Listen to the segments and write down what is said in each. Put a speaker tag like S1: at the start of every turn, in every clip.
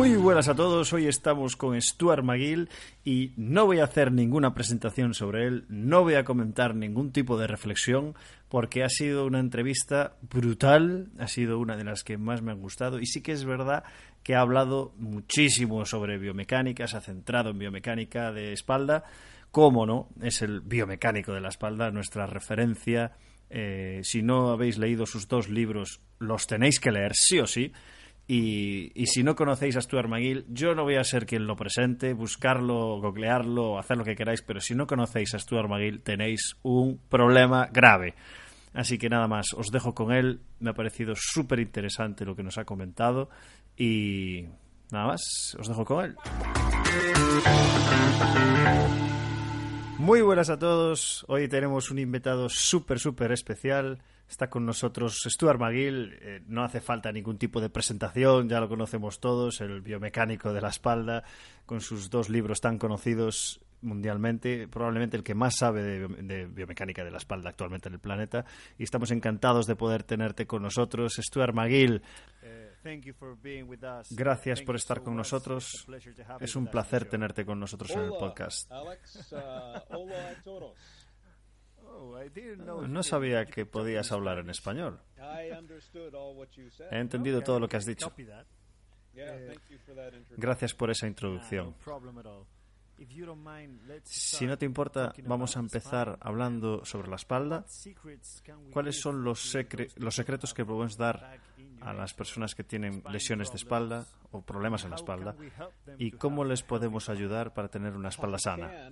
S1: Muy buenas a todos, hoy estamos con Stuart McGill y no voy a hacer ninguna presentación sobre él, no voy a comentar ningún tipo de reflexión porque ha sido una entrevista brutal, ha sido una de las que más me han gustado y sí que es verdad que ha hablado muchísimo sobre biomecánica, se ha centrado en biomecánica de espalda, cómo no, es el biomecánico de la espalda, nuestra referencia. Eh, si no habéis leído sus dos libros, los tenéis que leer sí o sí. Y, si no conocéis a Stuart McGill, yo no voy a ser quien lo presente, buscarlo, googlearlo, hacer lo que queráis, pero si no conocéis a Stuart McGill, tenéis un problema grave. Así que nada más, os dejo con él. Me ha parecido súper interesante lo que nos ha comentado. Y nada más, os dejo con él. Muy buenas a todos. Hoy tenemos un invitado súper, súper especial. Está con nosotros Stuart McGill. Eh, no hace falta ningún tipo de presentación, ya lo conocemos todos, el biomecánico de la espalda, con sus dos libros tan conocidos mundialmente, probablemente el que más sabe de, de, biomecánica de la espalda actualmente en el planeta. Y estamos encantados de poder tenerte con nosotros. Stuart McGill. Gracias por estar con nosotros. Es un placer tenerte con nosotros en el podcast. No sabía que podías hablar en español. He entendido todo lo que has dicho. Gracias por esa introducción. Si no te importa, vamos a empezar hablando sobre la espalda. ¿Cuáles son los, secre los secretos que podemos dar a las personas que tienen lesiones de espalda o problemas en la espalda? ¿Y cómo les podemos ayudar para tener una espalda sana?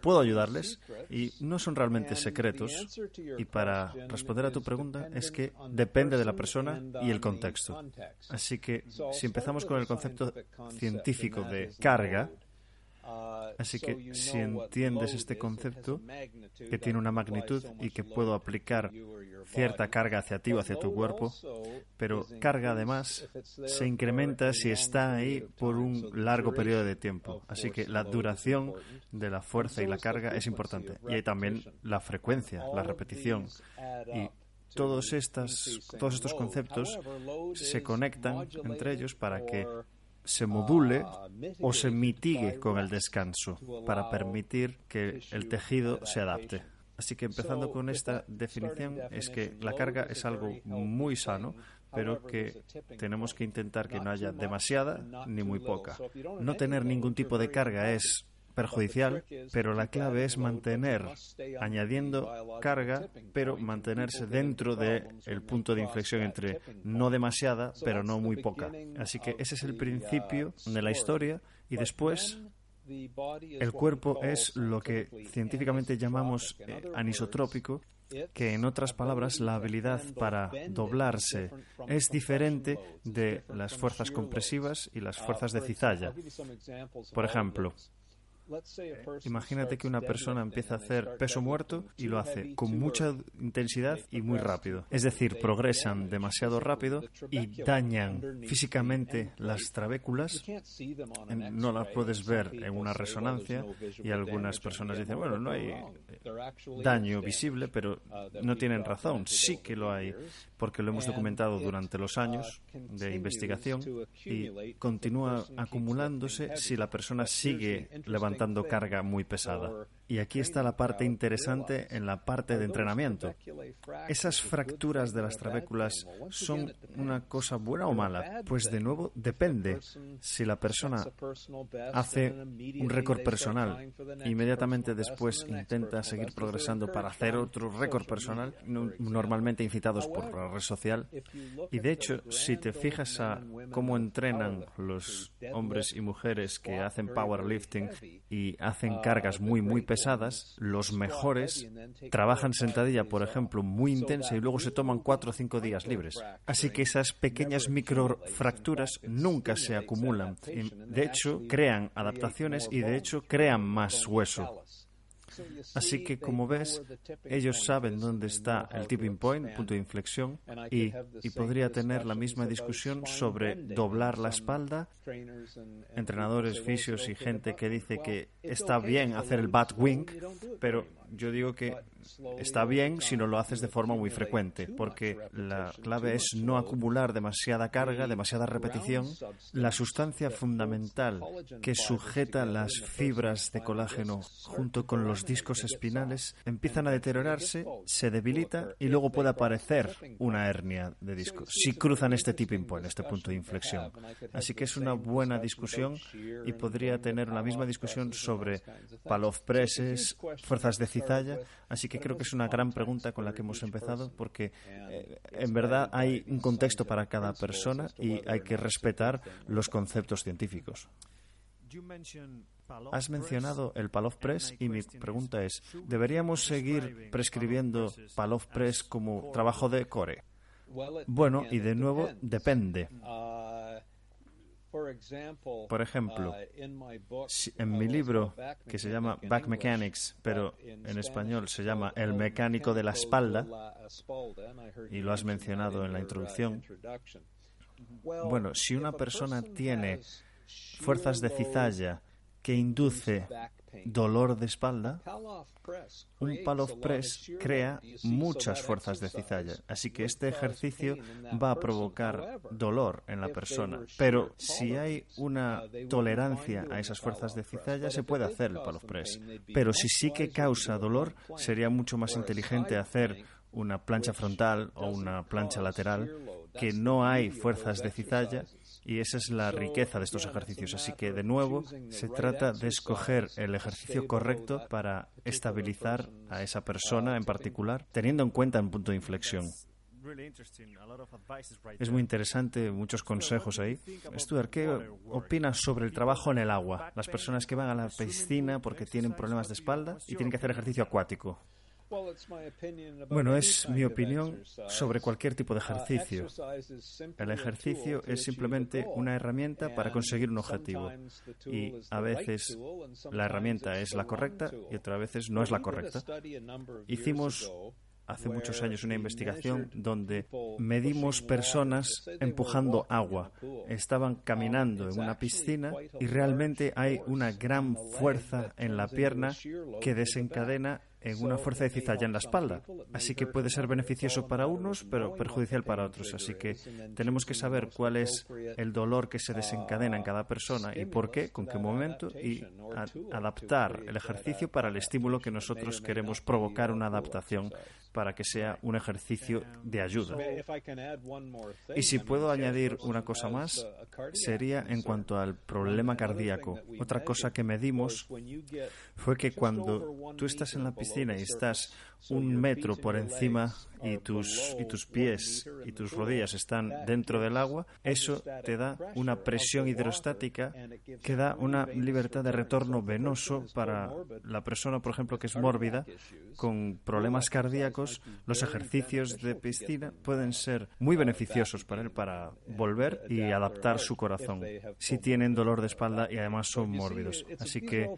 S1: Puedo ayudarles y no son realmente secretos. Y para responder a tu pregunta es que depende de la persona y el contexto. Así que si empezamos con el concepto científico de carga, Así que si entiendes este concepto, que tiene una magnitud y que puedo aplicar cierta carga hacia ti o hacia tu cuerpo, pero carga además se incrementa si está ahí por un largo periodo de tiempo. Así que la duración de la fuerza y la carga es importante. Y hay también la frecuencia, la repetición. Y todos, estas, todos estos conceptos se conectan entre ellos para que se module o se mitigue con el descanso para permitir que el tejido se adapte. Así que empezando con esta definición es que la carga es algo muy sano, pero que tenemos que intentar que no haya demasiada ni muy poca. No tener ningún tipo de carga es perjudicial, pero la clave es mantener, añadiendo carga, pero mantenerse dentro del punto de inflexión entre no demasiada, pero no muy poca. Así que ese es el principio de la historia y después el cuerpo es lo que científicamente llamamos eh, anisotrópico, que en otras palabras la habilidad para doblarse es diferente de las fuerzas compresivas y las fuerzas de cizalla. Por ejemplo, Imagínate que una persona empieza a hacer peso muerto y lo hace con mucha intensidad y muy rápido. Es decir, progresan demasiado rápido y dañan físicamente las trabéculas. No las puedes ver en una resonancia y algunas personas dicen, bueno, no hay daño visible, pero no tienen razón. Sí que lo hay porque lo hemos documentado durante los años de investigación y continúa acumulándose si la persona sigue levantando carga muy pesada. Y aquí está la parte interesante en la parte de entrenamiento. ¿Esas fracturas de las trabéculas son una cosa buena o mala? Pues de nuevo depende. Si la persona hace un récord personal, inmediatamente después intenta seguir progresando para hacer otro récord personal, normalmente incitados por la red social. Y de hecho, si te fijas a cómo entrenan los hombres y mujeres que hacen powerlifting, y hacen cargas muy, muy pesadas, los mejores trabajan sentadilla, por ejemplo, muy intensa y luego se toman cuatro o cinco días libres. Así que esas pequeñas microfracturas nunca se acumulan. De hecho, crean adaptaciones y de hecho crean más hueso. Así que, como ves, ellos saben dónde está el tipping point, punto de inflexión, y, podría tener la misma discusión sobre doblar la espalda. Entrenadores, fisios y gente que dice que está bien hacer el bat wing, pero yo digo que está bien si no lo haces de forma muy frecuente, porque la clave es no acumular demasiada carga, demasiada repetición. La sustancia fundamental que sujeta las fibras de colágeno junto con los discos espinales empiezan a deteriorarse, se debilita y luego puede aparecer una hernia de disco si cruzan este tipping point, este punto de inflexión. Así que es una buena discusión y podría tener una misma discusión sobre palov presses, fuerzas de así que creo que es una gran pregunta con la que hemos empezado porque eh, en verdad hay un contexto para cada persona y hay que respetar los conceptos científicos. Has mencionado el Palov Press y mi pregunta es, ¿deberíamos seguir prescribiendo Palov Press como trabajo de core? Bueno, y de nuevo, depende. Por ejemplo, uh, en mi libro, que se llama Back Mechanics, pero en español se llama El mecánico de la espalda, y lo has mencionado en la introducción, bueno, si una persona tiene fuerzas de cizalla que induce dolor de espalda, un Palov Press crea muchas fuerzas de cizalla. Así que este ejercicio va a provocar dolor en la persona. Pero si hay una tolerancia a esas fuerzas de cizalla, se puede hacer el Palov Press. Pero si sí que causa dolor, sería mucho más inteligente hacer una plancha frontal o una plancha lateral que no hay fuerzas de cizalla y esa es la riqueza de estos ejercicios. Así que, de nuevo, se trata de escoger el ejercicio correcto para estabilizar a esa persona en particular, teniendo en cuenta un punto de inflexión. Es muy interesante, muchos consejos ahí. Stuart, ¿qué opinas sobre el trabajo en el agua? Las personas que van a la piscina porque tienen problemas de espalda y tienen que hacer ejercicio acuático. Bueno, es mi opinión sobre cualquier tipo de ejercicio. El ejercicio es simplemente una herramienta para conseguir un objetivo. Y a veces la herramienta es la correcta y otras veces no es la correcta. Hicimos hace muchos años una investigación donde medimos personas empujando agua. Estaban caminando en una piscina y realmente hay una gran fuerza en la pierna que desencadena en una fuerza de cizalla en la espalda. Así que puede ser beneficioso para unos, pero perjudicial para otros. Así que tenemos que saber cuál es el dolor que se desencadena en cada persona y por qué, con qué momento, y adaptar el ejercicio para el estímulo que nosotros queremos provocar una adaptación para que sea un ejercicio de ayuda. Y si puedo añadir una cosa más, sería en cuanto al problema cardíaco. Otra cosa que medimos fue que cuando tú estás en la piscina y estás un metro por encima y tus, y tus pies y tus rodillas están dentro del agua, eso te da una presión hidrostática que da una libertad de retorno venoso para la persona, por ejemplo, que es mórbida, con problemas cardíacos. Los ejercicios de piscina pueden ser muy beneficiosos para él para volver y adaptar su corazón si tienen dolor de espalda y además son mórbidos. Así que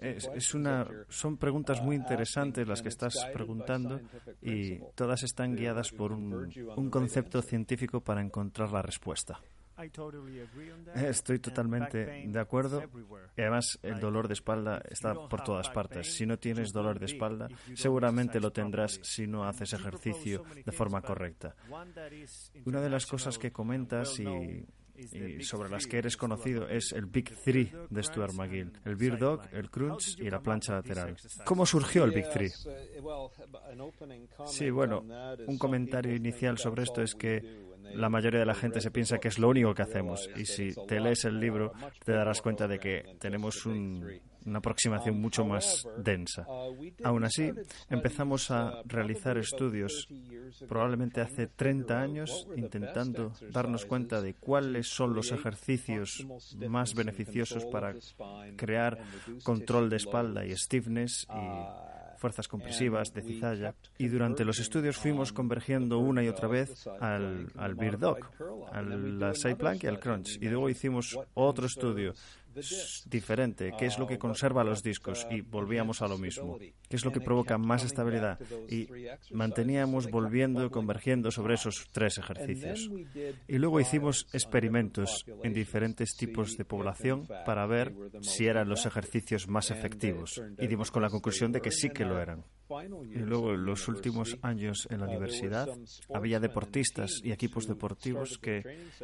S1: es, una, son preguntas muy interesantes las que estás preguntando y todas están guiadas por un, concepto científico para encontrar la respuesta. Estoy totalmente de acuerdo. Además el dolor de espalda está por todas partes. Si no tienes dolor de espalda, seguramente lo tendrás si no haces ejercicio de forma correcta. Una de las cosas que comentas y y sobre las que eres conocido es el Big Three de Stuart McGill, el Beer Dog, el Crunch y la plancha lateral. ¿Cómo surgió el Big Three? Sí, bueno, un comentario inicial sobre esto es que la mayoría de la gente se piensa que es lo único que hacemos. Y si te lees el libro, te darás cuenta de que tenemos una aproximación mucho más densa. Aún así, empezamos a realizar estudios probablemente hace 30 años intentando darnos cuenta de cuáles son los ejercicios más beneficiosos para crear control de espalda y stiffness y fuerzas compresivas de cizalla y durante los estudios fuimos convergiendo una y otra vez al, al Dog, al side plank y al crunch. Y luego hicimos otro estudio diferente, qué es lo que conserva los discos y volvíamos a lo mismo, qué es lo que provoca más estabilidad y manteníamos volviendo, convergiendo sobre esos tres ejercicios. Y luego hicimos experimentos en diferentes tipos de población para ver si eran los ejercicios más efectivos y dimos con la conclusión de que sí que lo eran. Y luego en los últimos años en la universidad había deportistas y equipos deportivos que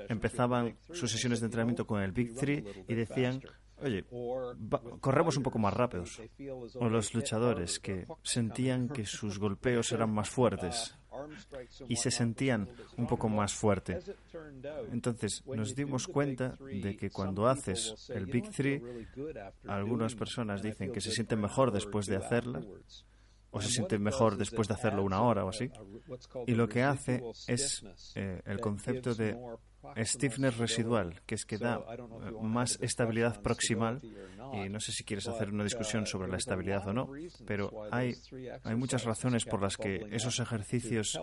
S1: empezaban sus sesiones de entrenamiento con el Big Three y decían oye, corremos un poco más rápidos. O los luchadores que sentían que sus golpeos eran más fuertes y se sentían un poco más fuerte. Entonces nos dimos cuenta de que cuando haces el Big Three, algunas personas dicen que se sienten mejor después de hacerla o se siente mejor después de hacerlo una hora o así. Y lo que hace es eh, el concepto de stiffness residual, que es que da eh, más estabilidad proximal. Y no sé si quieres hacer una discusión sobre la estabilidad o no, pero hay, hay muchas razones por las que esos ejercicios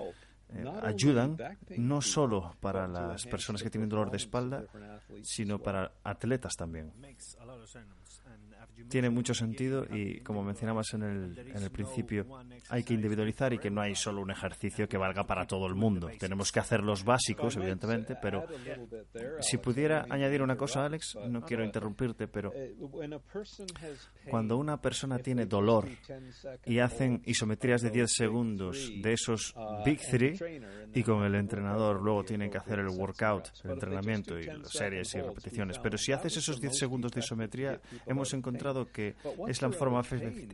S1: eh, ayudan no solo para las personas que tienen dolor de espalda, sino para atletas también tiene mucho sentido y, como mencionabas en el, en el principio, hay que individualizar y que no hay solo un ejercicio que valga para todo el mundo. Tenemos que hacer los básicos, evidentemente, pero si pudiera añadir una cosa, Alex, no quiero interrumpirte, pero cuando una persona tiene dolor y hacen isometrías de 10 segundos de esos Big Three y con el entrenador luego tienen que hacer el workout, el entrenamiento y las series y repeticiones, pero si haces esos 10 segundos de isometría, hemos encontrado que es la forma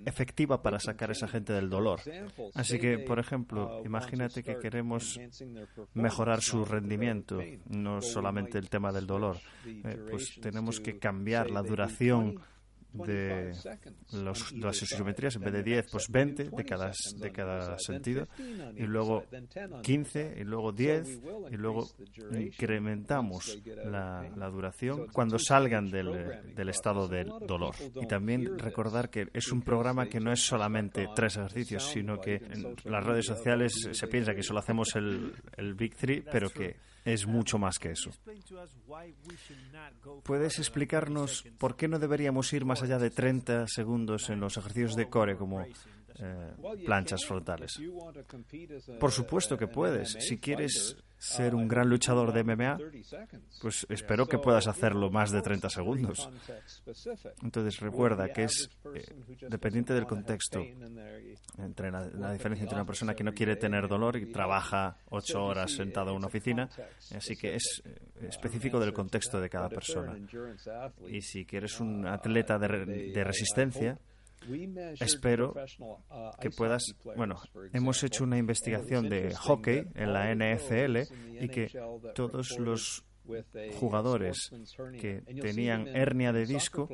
S1: efectiva para sacar a esa gente del dolor. Así que, por ejemplo, imagínate que queremos mejorar su rendimiento, no solamente el tema del dolor, eh, pues tenemos que cambiar la duración de los, las isometrías, en vez de 10, pues 20 de cada, de cada sentido, y luego 15, y luego 10, y luego incrementamos la, la duración cuando salgan del, del, estado del dolor. Y también recordar que es un programa que no es solamente tres ejercicios, sino que en las redes sociales se piensa que solo hacemos el, el Big Three, pero que es mucho más que eso. ¿Puedes explicarnos por qué no deberíamos ir más allá de 30 segundos en los ejercicios de core como eh, planchas frontales? Por supuesto que puedes. Si quieres ser un gran luchador de MMA, pues espero que puedas hacerlo más de 30 segundos. Entonces recuerda que es eh, dependiente del contexto, entre la, la, diferencia entre una persona que no quiere tener dolor y trabaja ocho horas sentado en una oficina, así que es eh, específico del contexto de cada persona. Y si quieres un atleta de, de resistencia, Espero que puedas. Bueno, hemos hecho una investigación de hockey en la NFL y que todos los jugadores que tenían hernia de disco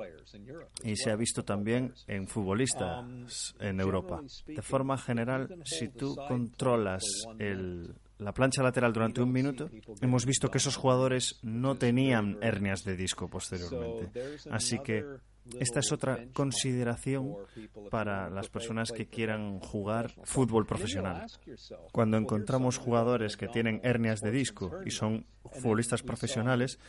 S1: y se ha visto también en futbolistas en Europa. De forma general, si tú controlas la plancha lateral durante un minuto, hemos visto que esos jugadores no tenían hernias de disco posteriormente. Así que esta es otra consideración para las personas que quieran jugar fútbol profesional. Cuando encontramos jugadores que tienen hernias de disco y son futbolistas profesionales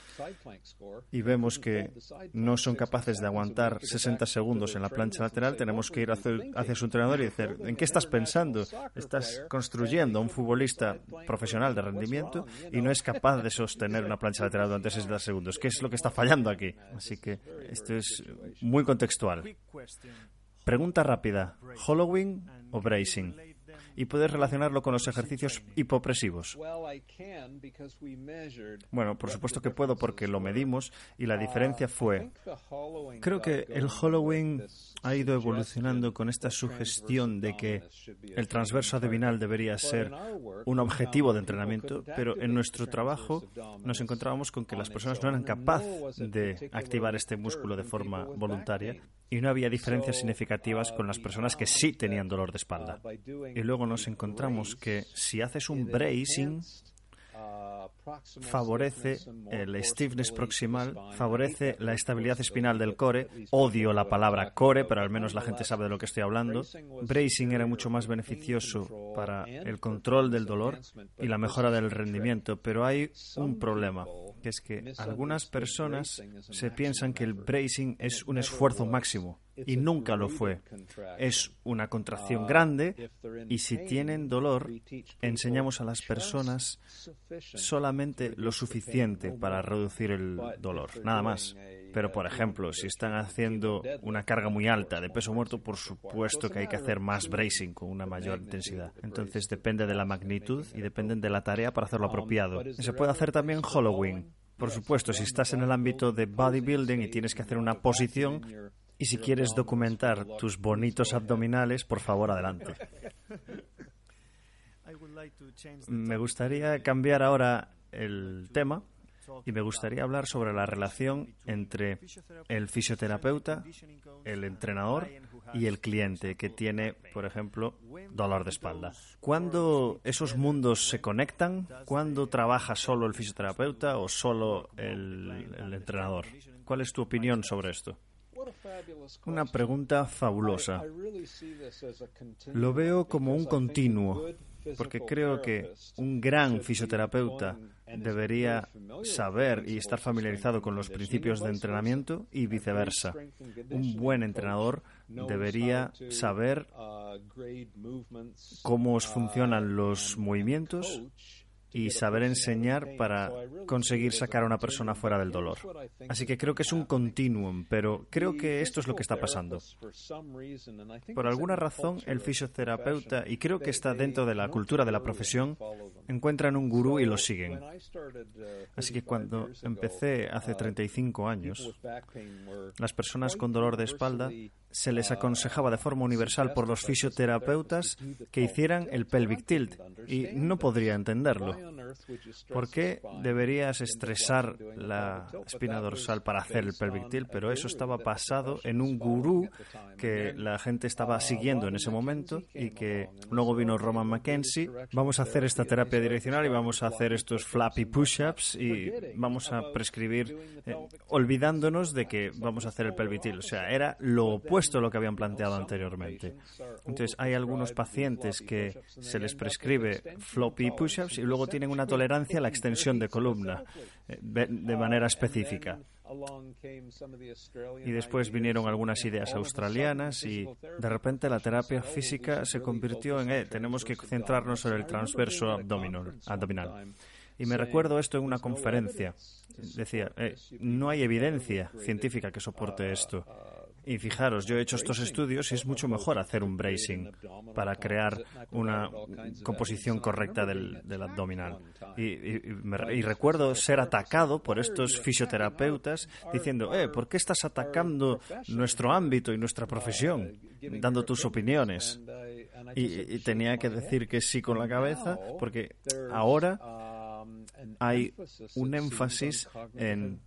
S1: y vemos que no son capaces de aguantar 60 segundos en la plancha lateral, tenemos que ir hacia su entrenador y decir, ¿en qué estás pensando? Estás construyendo un futbolista profesional de rendimiento y no es capaz de sostener una plancha lateral durante 60 segundos. ¿Qué es lo que está fallando aquí? Así que esto es muy contextual. Pregunta rápida, ¿Halloween o bracing? y puedes relacionarlo con los ejercicios hipopresivos. Bueno, por supuesto que puedo porque lo medimos y la diferencia fue, creo que el Halloween ha ido evolucionando con esta sugestión de que el transverso abdominal debería ser un objetivo de entrenamiento, pero en nuestro trabajo nos encontrábamos con que las personas no eran capaces de activar este músculo de forma voluntaria y no había diferencias significativas con las personas que sí tenían dolor de espalda. Y luego nos encontramos que si haces un bracing, favorece el stiffness proximal, favorece la estabilidad espinal del core. Odio la palabra core, pero al menos la gente sabe de lo que estoy hablando. Bracing era mucho más beneficioso para el control del dolor y la mejora del rendimiento, pero hay un problema que es que algunas personas se piensan que el bracing es un esfuerzo máximo y nunca lo fue. Es una contracción grande y si tienen dolor, enseñamos a las personas solamente lo suficiente para reducir el dolor, nada más. Pero, por ejemplo, si están haciendo una carga muy alta de peso muerto, por supuesto que hay que hacer más bracing con una mayor intensidad. Entonces depende de la magnitud y depende de la tarea para hacerlo apropiado. Se puede hacer también hollowing. Por supuesto, si estás en el ámbito de bodybuilding y tienes que hacer una posición, y si quieres documentar tus bonitos abdominales, por favor, adelante. Me gustaría cambiar ahora el tema y me gustaría hablar sobre la relación entre el fisioterapeuta, el entrenador y el cliente que tiene, por ejemplo, dolor de espalda. ¿Cuándo esos mundos se conectan? ¿Cuándo trabaja solo el fisioterapeuta o solo el, entrenador? ¿Cuál es tu opinión sobre esto? Una pregunta fabulosa. Lo veo como un continuo porque creo que un gran fisioterapeuta debería saber y estar familiarizado con los principios de entrenamiento y viceversa. Un buen entrenador debería saber cómo funcionan los movimientos y saber enseñar para conseguir sacar a una persona fuera del dolor. Así que creo que es un continuum, pero creo que esto es lo que está pasando. Por alguna razón, el fisioterapeuta, y creo que está dentro de la cultura de la profesión, encuentran un gurú y lo siguen. Así que cuando empecé hace 35 años, las personas con dolor de espalda se les aconsejaba de forma universal por los fisioterapeutas que hicieran el pelvic tilt y no podría entenderlo. ¿Por qué deberías estresar la espina dorsal para hacer el pelvic tilt? Pero eso estaba basado en un gurú que la gente estaba siguiendo en ese momento y que luego vino Roman Mackenzie. Vamos a hacer esta terapia direccional y vamos a hacer estos flappy push-ups y vamos a prescribir eh, olvidándonos de que vamos a hacer el pelvic tilt. O sea, era lo opuesto esto lo que habían planteado anteriormente. Entonces, hay algunos pacientes que se les prescribe floppy push-ups y luego tienen una tolerancia a la extensión de columna eh, de manera específica. Y después vinieron algunas ideas australianas y de repente la terapia física se convirtió en, eh, tenemos que concentrarnos en el transverso abdominal. abdominal. Y me recuerdo esto en una conferencia. Decía, eh, no hay evidencia científica que soporte esto. Y fijaros, yo he hecho estos estudios y es mucho mejor hacer un bracing para crear una composición correcta del, abdominal. Y, recuerdo ser atacado por estos fisioterapeutas diciendo, eh, ¿por qué estás atacando nuestro ámbito y nuestra profesión? Dando tus opiniones. y tenía que decir que sí con la cabeza porque ahora hay un énfasis en,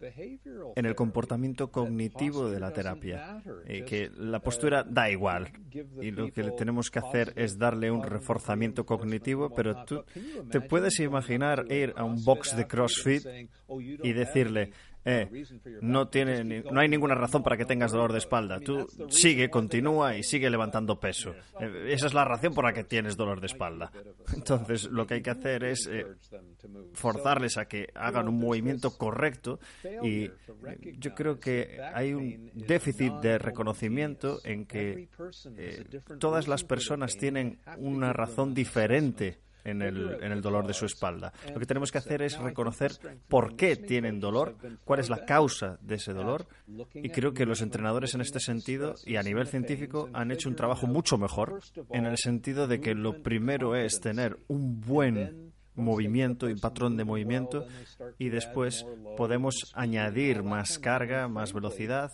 S1: el comportamiento cognitivo de la terapia, eh, que la postura da igual y lo que tenemos que hacer es darle un reforzamiento cognitivo, pero tú te puedes imaginar ir a un box de CrossFit y decirle, eh, no, no hay ninguna razón para que tengas dolor de espalda. Tú sigue, continúa y sigue levantando peso. Eh, esa es la razón por la que tienes dolor de espalda. Entonces, lo que hay que hacer es eh, forzarles a que hagan un movimiento correcto y yo creo que hay un déficit de reconocimiento en que todas las personas tienen una razón diferente en el, en el dolor de su espalda. Lo que tenemos que hacer es reconocer por qué tienen dolor, cuál es la causa de ese dolor, y creo que los entrenadores en este sentido y a nivel científico han hecho un trabajo mucho mejor en el sentido de que lo primero es tener un buen movimiento y patrón de movimiento y después podemos añadir más carga, más velocidad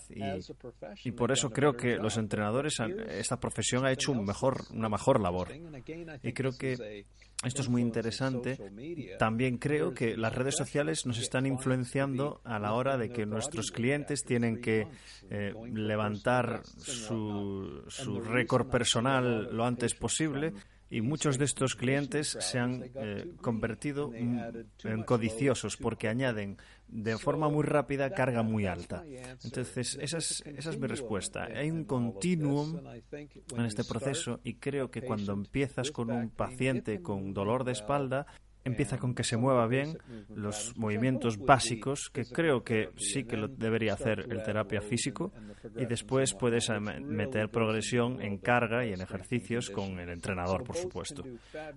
S1: y, por eso creo que los entrenadores, esta profesión ha hecho un mejor, una mejor labor. Y creo que esto es muy interesante. También creo que las redes sociales nos están influenciando a la hora de que nuestros clientes tienen que eh, levantar su, su récord personal lo antes posible y muchos de estos clientes se han eh, convertido en codiciosos porque añaden de forma muy rápida carga muy alta. Entonces, esa es, esa es mi respuesta. Hay un continuum en este proceso y creo que cuando empiezas con un paciente con dolor de espalda, empieza con que se mueva bien los movimientos básicos, que creo que sí que lo debería hacer el terapia físico, y después puedes meter progresión en carga y en ejercicios con el entrenador, por supuesto.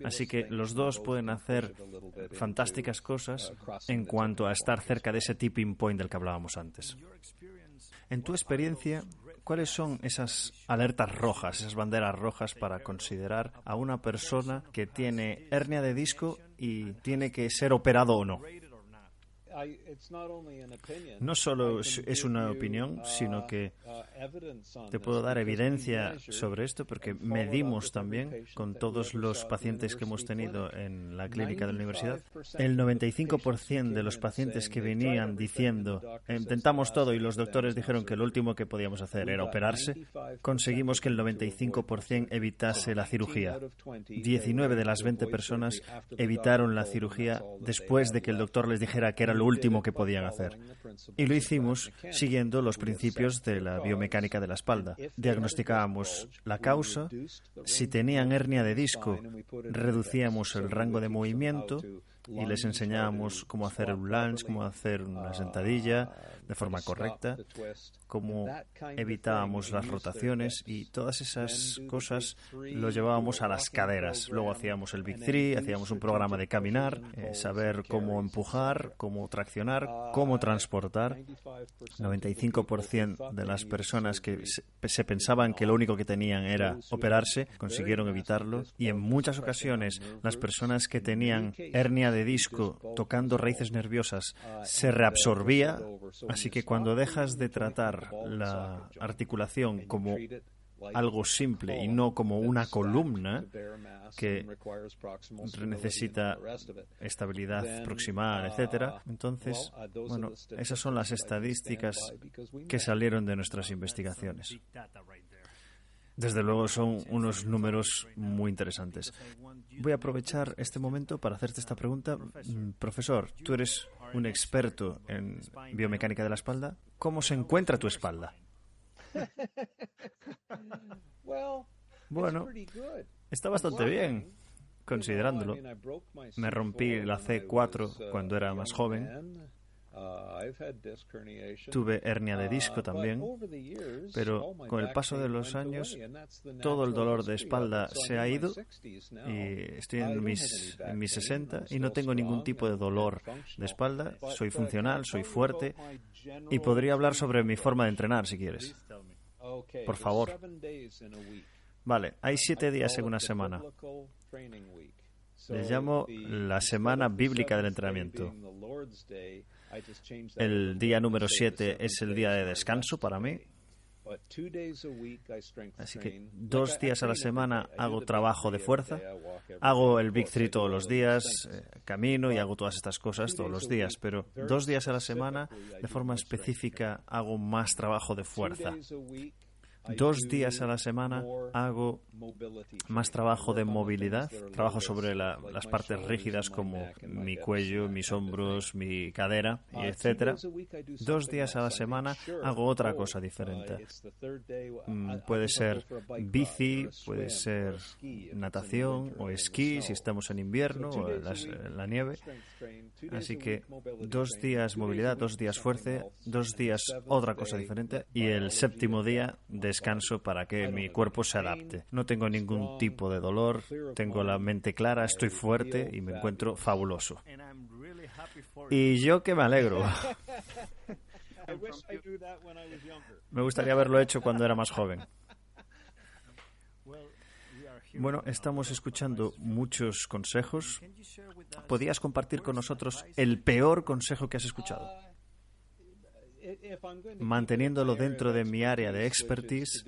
S1: Así que los dos pueden hacer fantásticas cosas en cuanto a estar cerca de ese tipping point del que hablábamos antes. En tu experiencia, ¿Cuáles son esas alertas rojas, esas banderas rojas para considerar a una persona que tiene hernia de disco y tiene que ser operado o no? No solo es una opinión, uh, sino que uh, te puedo dar evidencia sobre esto porque medimos también con todos los pacientes que hemos tenido en la clínica de la universidad. El 95% de los pacientes que venían diciendo intentamos todo y los doctores dijeron que lo último que podíamos hacer era operarse, conseguimos que el 95% evitase la cirugía. 19 de las 20 personas evitaron la cirugía después de que el doctor les dijera que era lo último que podían hacer. Y lo hicimos siguiendo los principios de la biomecánica de la espalda. Diagnosticábamos la causa, si tenían hernia de disco, reducíamos el rango de movimiento y les enseñábamos cómo hacer un lunge, cómo hacer una sentadilla de forma correcta, cómo evitábamos las rotaciones y todas esas cosas lo llevábamos a las caderas. Luego hacíamos el Big Three, hacíamos un programa de caminar, eh, saber cómo empujar, cómo traccionar, cómo transportar. 95% de las personas que se pensaban que lo único que tenían era operarse consiguieron evitarlo y en muchas ocasiones las personas que tenían hernia de disco tocando raíces nerviosas se reabsorbía Así que cuando dejas de tratar la articulación como algo simple y no como una columna que necesita estabilidad proximal, etcétera. Entonces, bueno, esas son las estadísticas que salieron de nuestras investigaciones. Desde luego son unos números muy interesantes. Voy a aprovechar este momento para hacerte esta pregunta. Mm, profesor, tú eres un experto en biomecánica de la espalda. ¿Cómo se encuentra tu espalda? Bueno, está bastante bien, considerándolo. Me rompí la C4 cuando era más joven Uh, Tuve hernia de disco uh, también, pero con el paso de los años todo el dolor de espalda se ha ido y estoy en mis, en mis 60 y no tengo ningún tipo de dolor de espalda. Soy funcional, soy fuerte y podría hablar sobre mi forma de entrenar si quieres. Por favor. Vale, hay siete días en una semana. Les llamo la semana bíblica del entrenamiento. El día número 7 es el día de descanso para mí. Así que dos días a la semana hago trabajo de fuerza, hago el Big Three todos los días, eh, camino y hago todas estas cosas todos los días, pero dos días a la semana de forma específica hago más trabajo de fuerza. Dos días a la semana hago más trabajo de movilidad, trabajo sobre las partes rígidas como mi cuello, mis hombros, mi cadera, etcétera. Dos días a la semana hago otra cosa diferente. Mm, puede ser bici, puede ser natación o esquí si estamos en invierno o en la nieve. Así que dos días movilidad, dos días fuerza, dos días otra cosa diferente y el séptimo día de descanso para que mi cuerpo se adapte. No tengo ningún tipo de dolor, tengo la mente clara, estoy fuerte y me encuentro fabuloso. Y yo que me alegro. Me gustaría haberlo hecho cuando era más joven. Bueno, estamos escuchando muchos consejos. ¿Podrías compartir con nosotros el peor consejo que has escuchado? Manteniéndolo dentro de mi área de expertise,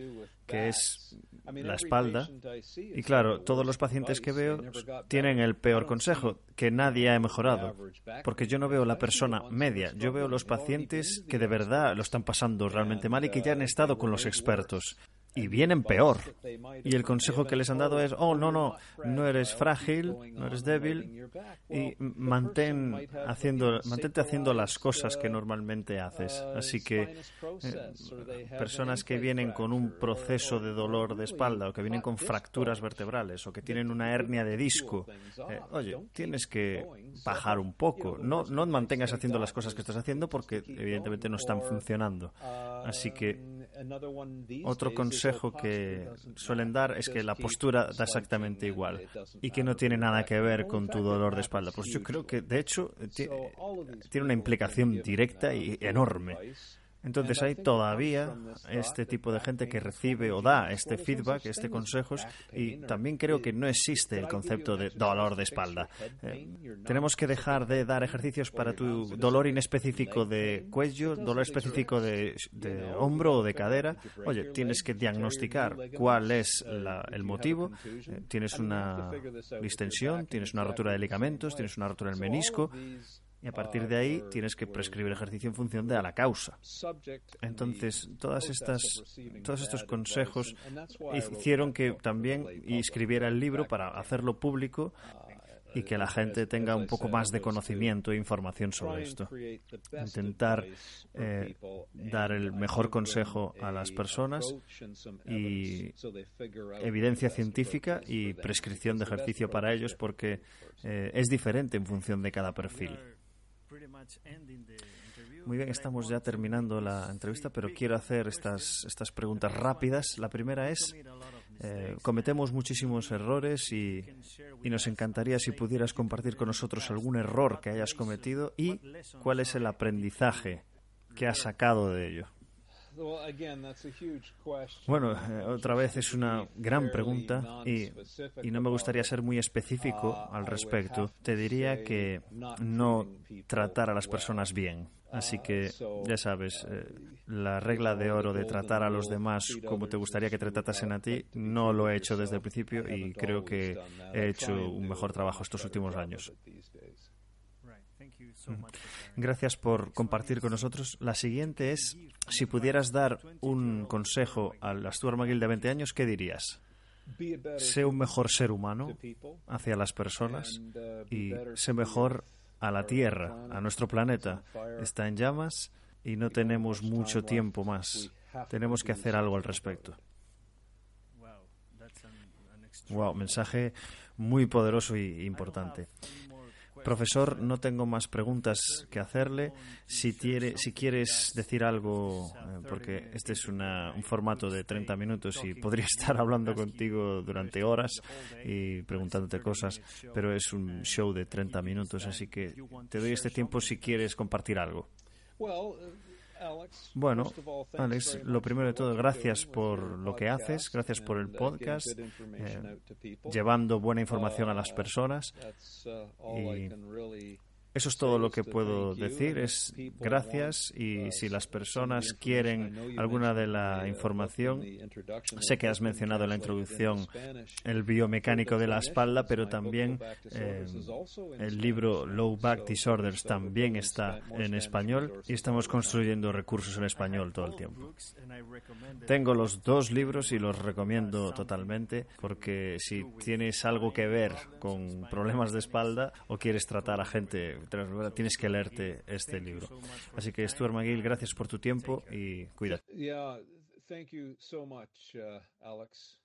S1: que es la espalda. Y claro, todos los pacientes que veo tienen el peor consejo, que nadie ha mejorado. Porque yo no veo la persona media, yo veo los pacientes que de verdad lo están pasando realmente mal y que ya han estado con los expertos y vienen peor. Y el consejo que les han dado es, oh, no, no, no eres frágil, no eres débil y mantén haciendo, mantente haciendo las cosas que normalmente haces. Así que eh, personas que vienen con un proceso de dolor de espalda o que vienen con fracturas vertebrales o que tienen una hernia de disco, eh, oye, tienes que bajar un poco. No, no mantengas haciendo las cosas que estás haciendo porque evidentemente no están funcionando. Así que otro consejo que suelen dar es que la postura da exactamente igual y que no tiene nada que ver con tu dolor de espalda. Pues yo creo que, de hecho, tiene una implicación directa y enorme. Entonces hay todavía este tipo de gente que recibe o da este feedback, este consejos, y también creo que no existe el concepto de dolor de espalda. Eh, tenemos que dejar de dar ejercicios para tu dolor inespecífico de cuello, dolor específico de, hombro o de cadera. Oye, tienes que diagnosticar cuál es el motivo. Eh, tienes una distensión, tienes una rotura de ligamentos, tienes una rotura del menisco y a partir de ahí tienes que prescribir ejercicio en función de la causa. Entonces, todas estas, todos estos consejos hicieron que también escribiera el libro para hacerlo público y que la gente tenga un poco más de conocimiento e información sobre esto. Intentar eh, dar el mejor consejo a las personas y evidencia científica y prescripción de ejercicio para ellos porque eh, es diferente en función de cada perfil. Muy bien, estamos ya terminando la entrevista, pero quiero hacer estas, estas preguntas rápidas. La primera es, eh, cometemos muchísimos errores y, y, nos encantaría si pudieras compartir con nosotros algún error que hayas cometido y cuál es el aprendizaje que has sacado de ello. Bueno, eh, otra vez es una gran pregunta y, y, no me gustaría ser muy específico uh, al respecto. Te diría que no tratar a las personas bien. Así uh, que, ya sabes, eh, la regla de oro de tratar a los demás como te gustaría que te tratasen a ti, no lo he hecho desde el principio y creo que he hecho un mejor trabajo estos últimos años. Gracias por compartir con nosotros. La siguiente es, si pudieras dar un consejo al Stuart McGill de 20 años, ¿qué dirías? Sé un mejor ser humano hacia las personas y sé mejor a la Tierra, a nuestro planeta. Está en llamas y no tenemos mucho tiempo más. Tenemos que hacer algo al respecto. Wow, mensaje muy poderoso y importante. Profesor, no tengo más preguntas que hacerle. Si, si quieres decir algo, eh, porque este es un formato de 30 minutos y podría estar hablando contigo durante horas y preguntándote cosas, pero es un show de 30 minutos, así que te doy este tiempo si quieres compartir algo. Bueno, Alex, lo primero de todo, gracias por lo que haces, gracias por el podcast, eh, llevando buena información a las personas. Y eso es todo lo que puedo decir. Es gracias y si las personas quieren alguna de la información, sé que has mencionado en la introducción el biomecánico de la espalda, pero también eh, el libro Low Back Disorders también está en español y estamos construyendo recursos en español todo el tiempo. Tengo los dos libros y los recomiendo totalmente porque si tienes algo que ver con problemas de espalda o quieres tratar a gente tienes que leerte este libro. Así que Stuart McGill, gracias por tu tiempo y cuídate.
S2: Yeah, thank you so much, uh, Alex.